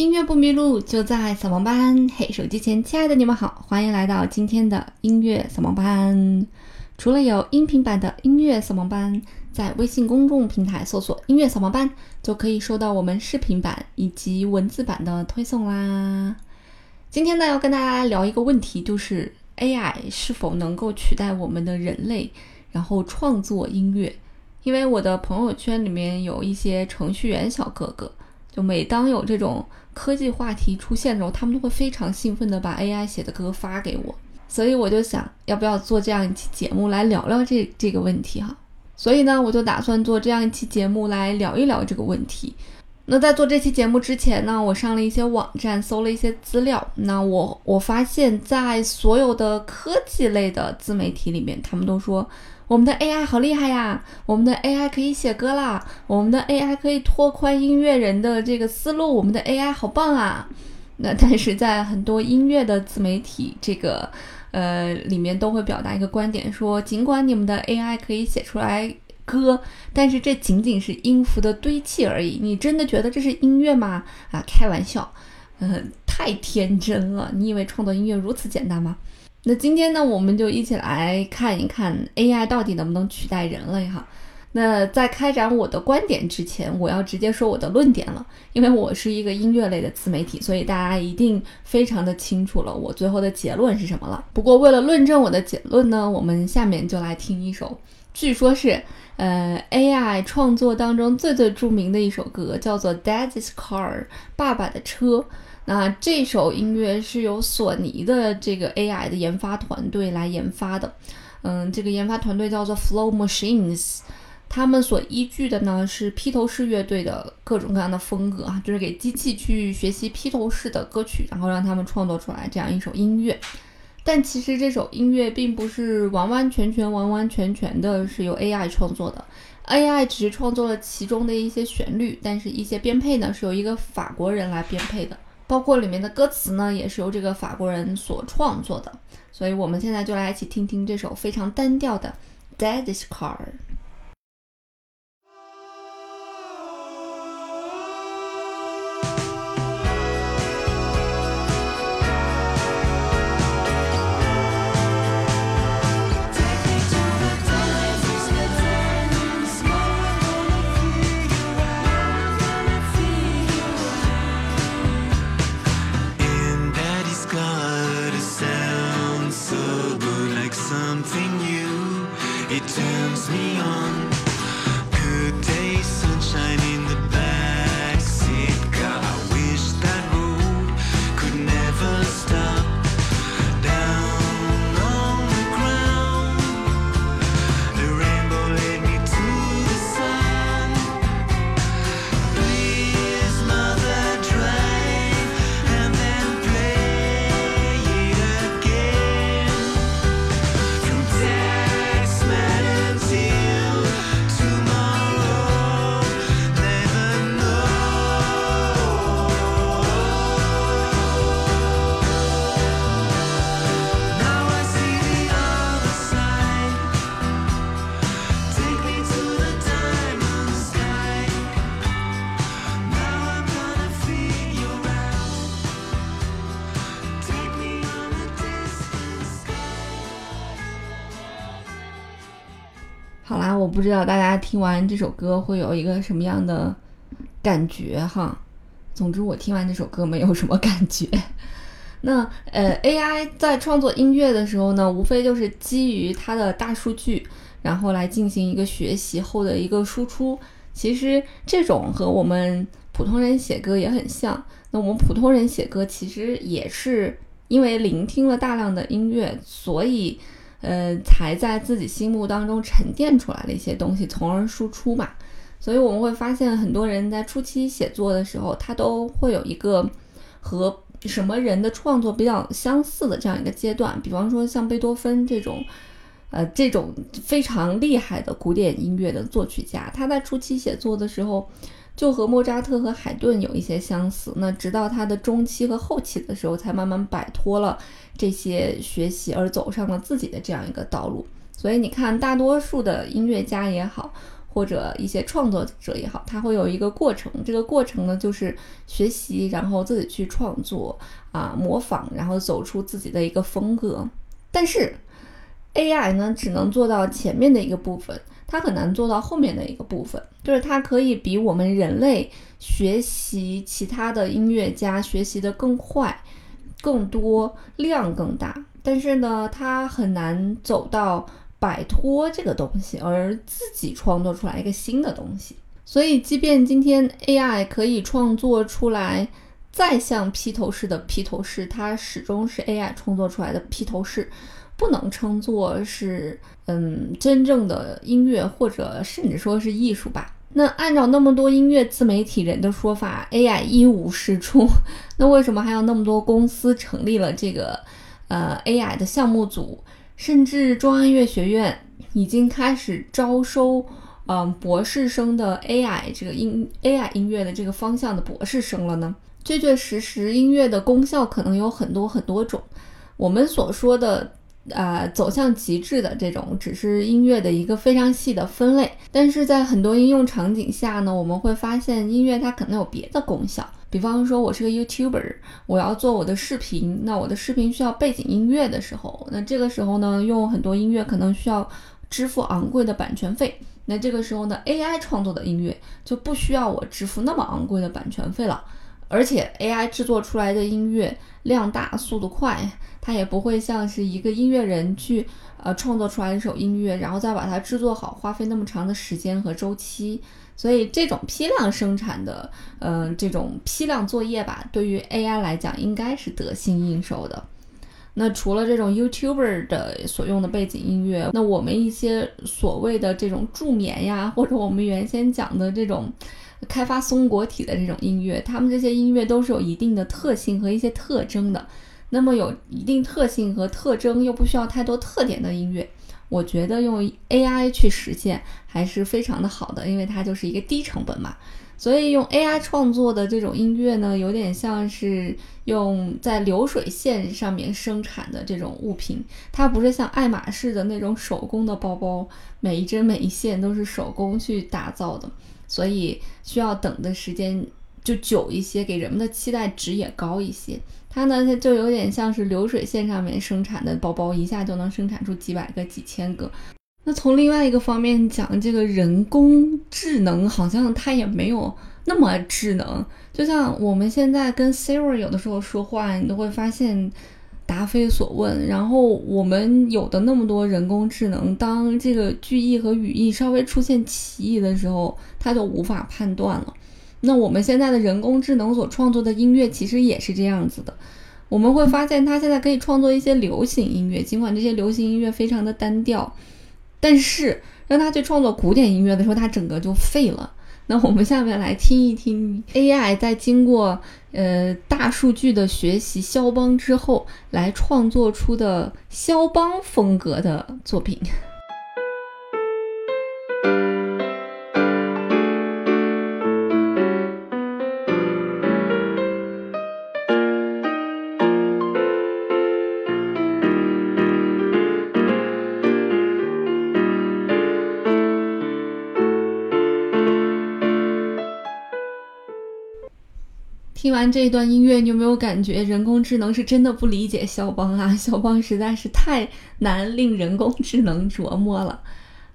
音乐不迷路，就在扫盲班。嘿，手机前亲爱的你们好，欢迎来到今天的音乐扫盲班。除了有音频版的音乐扫盲班，在微信公众平台搜索“音乐扫盲班”，就可以收到我们视频版以及文字版的推送啦。今天呢，要跟大家聊一个问题，就是 AI 是否能够取代我们的人类，然后创作音乐？因为我的朋友圈里面有一些程序员小哥哥。就每当有这种科技话题出现的时候，他们都会非常兴奋的把 AI 写的歌发给我，所以我就想要不要做这样一期节目来聊聊这这个问题哈。所以呢，我就打算做这样一期节目来聊一聊这个问题。那在做这期节目之前呢，我上了一些网站搜了一些资料。那我我发现，在所有的科技类的自媒体里面，他们都说。我们的 AI 好厉害呀！我们的 AI 可以写歌啦！我们的 AI 可以拓宽音乐人的这个思路！我们的 AI 好棒啊！那但是在很多音乐的自媒体这个呃里面都会表达一个观点，说尽管你们的 AI 可以写出来歌，但是这仅仅是音符的堆砌而已。你真的觉得这是音乐吗？啊，开玩笑，嗯，太天真了！你以为创作音乐如此简单吗？那今天呢，我们就一起来看一看 AI 到底能不能取代人类哈。那在开展我的观点之前，我要直接说我的论点了，因为我是一个音乐类的自媒体，所以大家一定非常的清楚了我最后的结论是什么了。不过为了论证我的结论呢，我们下面就来听一首，据说是呃 AI 创作当中最最著名的一首歌，叫做《Daddy's Car》爸爸的车。那这首音乐是由索尼的这个 AI 的研发团队来研发的，嗯，这个研发团队叫做 Flow Machines，他们所依据的呢是披头士乐队的各种各样的风格啊，就是给机器去学习披头士的歌曲，然后让他们创作出来这样一首音乐。但其实这首音乐并不是完完全全、完完全全的是由 AI 创作的，AI 只是创作了其中的一些旋律，但是一些编配呢是由一个法国人来编配的。包括里面的歌词呢，也是由这个法国人所创作的，所以我们现在就来一起听听这首非常单调的《Daddy's Car》。不知道大家听完这首歌会有一个什么样的感觉哈。总之，我听完这首歌没有什么感觉。那呃，AI 在创作音乐的时候呢，无非就是基于它的大数据，然后来进行一个学习后的一个输出。其实这种和我们普通人写歌也很像。那我们普通人写歌其实也是因为聆听了大量的音乐，所以。呃，才在自己心目当中沉淀出来的一些东西，从而输出嘛。所以我们会发现，很多人在初期写作的时候，他都会有一个和什么人的创作比较相似的这样一个阶段。比方说，像贝多芬这种，呃，这种非常厉害的古典音乐的作曲家，他在初期写作的时候。就和莫扎特和海顿有一些相似，那直到他的中期和后期的时候，才慢慢摆脱了这些学习，而走上了自己的这样一个道路。所以你看，大多数的音乐家也好，或者一些创作者也好，他会有一个过程。这个过程呢，就是学习，然后自己去创作啊，模仿，然后走出自己的一个风格。但是 AI 呢，只能做到前面的一个部分，它很难做到后面的一个部分。就是它可以比我们人类学习其他的音乐家学习的更快、更多、量更大。但是呢，它很难走到。摆脱这个东西，而自己创作出来一个新的东西。所以，即便今天 AI 可以创作出来再像披头士的披头士，它始终是 AI 创作出来的披头士，不能称作是嗯真正的音乐，或者甚至说是艺术吧。那按照那么多音乐自媒体人的说法，AI 一无是处，那为什么还有那么多公司成立了这个呃 AI 的项目组？甚至中央音乐学院已经开始招收，嗯，博士生的 AI 这个音 AI 音乐的这个方向的博士生了呢。确确实实，音乐的功效可能有很多很多种。我们所说的，呃，走向极致的这种，只是音乐的一个非常细的分类。但是在很多应用场景下呢，我们会发现音乐它可能有别的功效。比方说，我是个 YouTuber，我要做我的视频，那我的视频需要背景音乐的时候，那这个时候呢，用很多音乐可能需要支付昂贵的版权费。那这个时候呢，AI 创作的音乐就不需要我支付那么昂贵的版权费了，而且 AI 制作出来的音乐量大、速度快，它也不会像是一个音乐人去呃创作出来一首音乐，然后再把它制作好，花费那么长的时间和周期。所以这种批量生产的，嗯，这种批量作业吧，对于 AI 来讲应该是得心应手的。那除了这种 YouTuber 的所用的背景音乐，那我们一些所谓的这种助眠呀，或者我们原先讲的这种开发松果体的这种音乐，他们这些音乐都是有一定的特性和一些特征的。那么有一定特性和特征又不需要太多特点的音乐。我觉得用 AI 去实现还是非常的好的，因为它就是一个低成本嘛。所以用 AI 创作的这种音乐呢，有点像是用在流水线上面生产的这种物品，它不是像爱马仕的那种手工的包包，每一针每一线都是手工去打造的，所以需要等的时间就久一些，给人们的期待值也高一些。它呢，它就有点像是流水线上面生产的包包，一下就能生产出几百个、几千个。那从另外一个方面讲，这个人工智能好像它也没有那么智能。就像我们现在跟 Siri 有的时候说话，你都会发现答非所问。然后我们有的那么多人工智能，当这个句意和语义稍微出现歧义的时候，它就无法判断了。那我们现在的人工智能所创作的音乐其实也是这样子的，我们会发现它现在可以创作一些流行音乐，尽管这些流行音乐非常的单调，但是让他去创作古典音乐的时候，他整个就废了。那我们下面来听一听 AI 在经过呃大数据的学习肖邦之后来创作出的肖邦风格的作品。听完这一段音乐，你有没有感觉人工智能是真的不理解肖邦啊？肖邦实在是太难令人工智能琢磨了。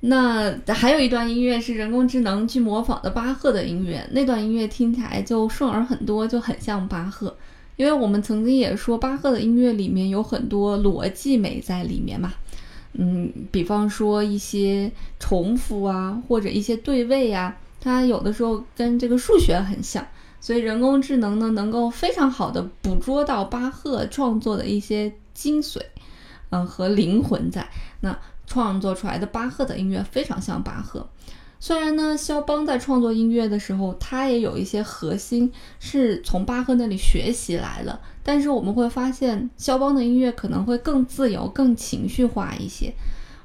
那还有一段音乐是人工智能去模仿的巴赫的音乐，那段音乐听起来就顺耳很多，就很像巴赫。因为我们曾经也说，巴赫的音乐里面有很多逻辑美在里面嘛。嗯，比方说一些重复啊，或者一些对位啊，它有的时候跟这个数学很像。所以人工智能呢，能够非常好的捕捉到巴赫创作的一些精髓，嗯和灵魂在那创作出来的巴赫的音乐非常像巴赫。虽然呢，肖邦在创作音乐的时候，他也有一些核心是从巴赫那里学习来的，但是我们会发现，肖邦的音乐可能会更自由、更情绪化一些。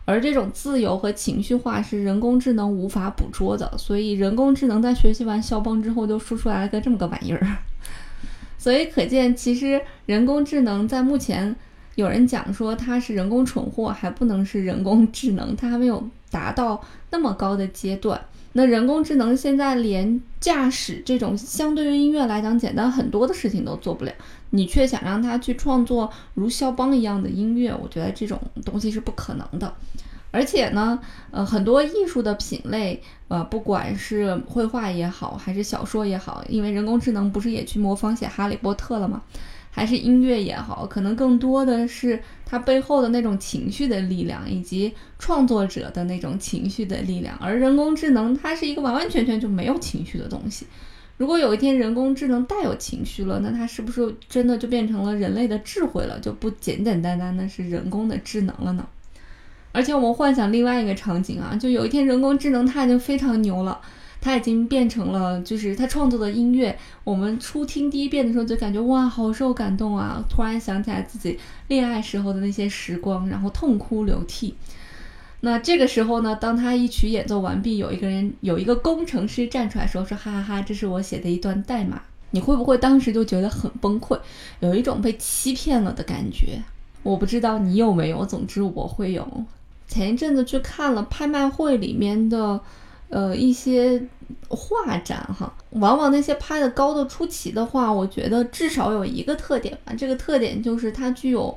而这种自由和情绪化是人工智能无法捕捉的，所以人工智能在学习完肖邦之后，就输出来了个这么个玩意儿。所以可见，其实人工智能在目前有人讲说它是人工蠢货，还不能是人工智能，它还没有达到那么高的阶段。那人工智能现在连驾驶这种相对于音乐来讲简单很多的事情都做不了，你却想让它去创作如肖邦一样的音乐，我觉得这种东西是不可能的。而且呢，呃，很多艺术的品类，呃，不管是绘画也好，还是小说也好，因为人工智能不是也去模仿写《哈利波特》了吗？还是音乐也好，可能更多的是它背后的那种情绪的力量，以及创作者的那种情绪的力量。而人工智能它是一个完完全全就没有情绪的东西。如果有一天人工智能带有情绪了，那它是不是真的就变成了人类的智慧了？就不简简单单的是人工的智能了呢？而且我们幻想另外一个场景啊，就有一天人工智能它已经非常牛了。他已经变成了，就是他创作的音乐。我们初听第一遍的时候就感觉哇，好受感动啊！突然想起来自己恋爱时候的那些时光，然后痛哭流涕。那这个时候呢，当他一曲演奏完毕，有一个人，有一个工程师站出来说：“说哈哈哈，这是我写的一段代码。”你会不会当时就觉得很崩溃，有一种被欺骗了的感觉？我不知道你有没有，总之我会有。前一阵子去看了拍卖会里面的。呃，一些画展哈，往往那些拍的高的出奇的画，我觉得至少有一个特点吧，这个特点就是它具有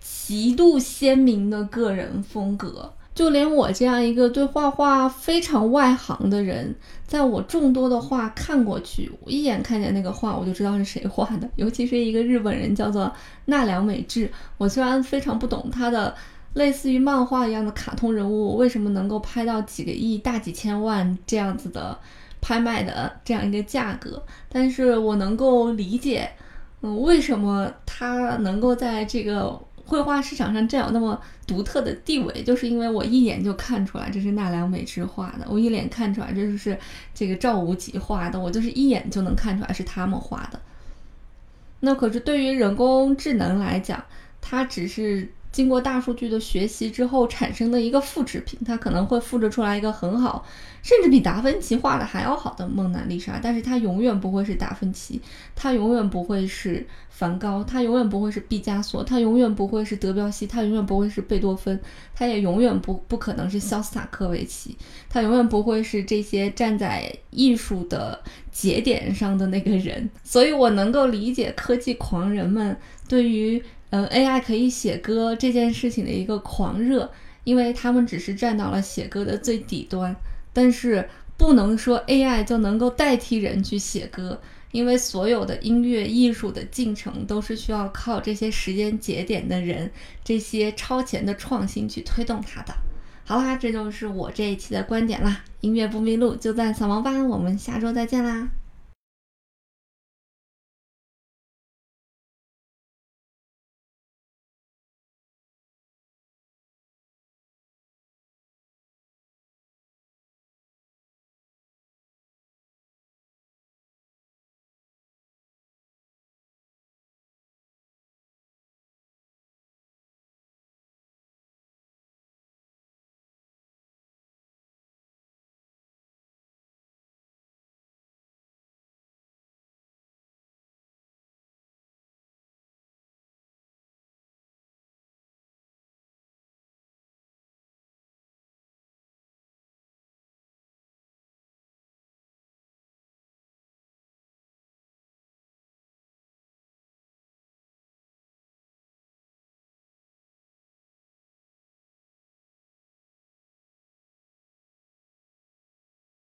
极度鲜明的个人风格。就连我这样一个对画画非常外行的人，在我众多的画看过去，我一眼看见那个画，我就知道是谁画的。尤其是一个日本人叫做奈良美智，我虽然非常不懂他的。类似于漫画一样的卡通人物，为什么能够拍到几个亿、大几千万这样子的拍卖的这样一个价格？但是我能够理解，嗯，为什么他能够在这个绘画市场上占有那么独特的地位？就是因为我一眼就看出来这是奈良美智画的，我一眼看出来这就是这个赵无极画的，我就是一眼就能看出来是他们画的。那可是对于人工智能来讲，它只是。经过大数据的学习之后产生的一个复制品，它可能会复制出来一个很好，甚至比达芬奇画的还要好的蒙娜丽莎，但是它永远不会是达芬奇，它永远不会是梵高，它永远不会是毕加索，它永远不会是德彪西，它永远不会是贝多芬，它也永远不不可能是肖斯塔科维奇，它永远不会是这些站在艺术的节点上的那个人。所以我能够理解科技狂人们对于。嗯，AI 可以写歌这件事情的一个狂热，因为他们只是站到了写歌的最底端，但是不能说 AI 就能够代替人去写歌，因为所有的音乐艺术的进程都是需要靠这些时间节点的人，这些超前的创新去推动它的。好啦，这就是我这一期的观点啦。音乐不迷路，就在扫盲班，我们下周再见啦。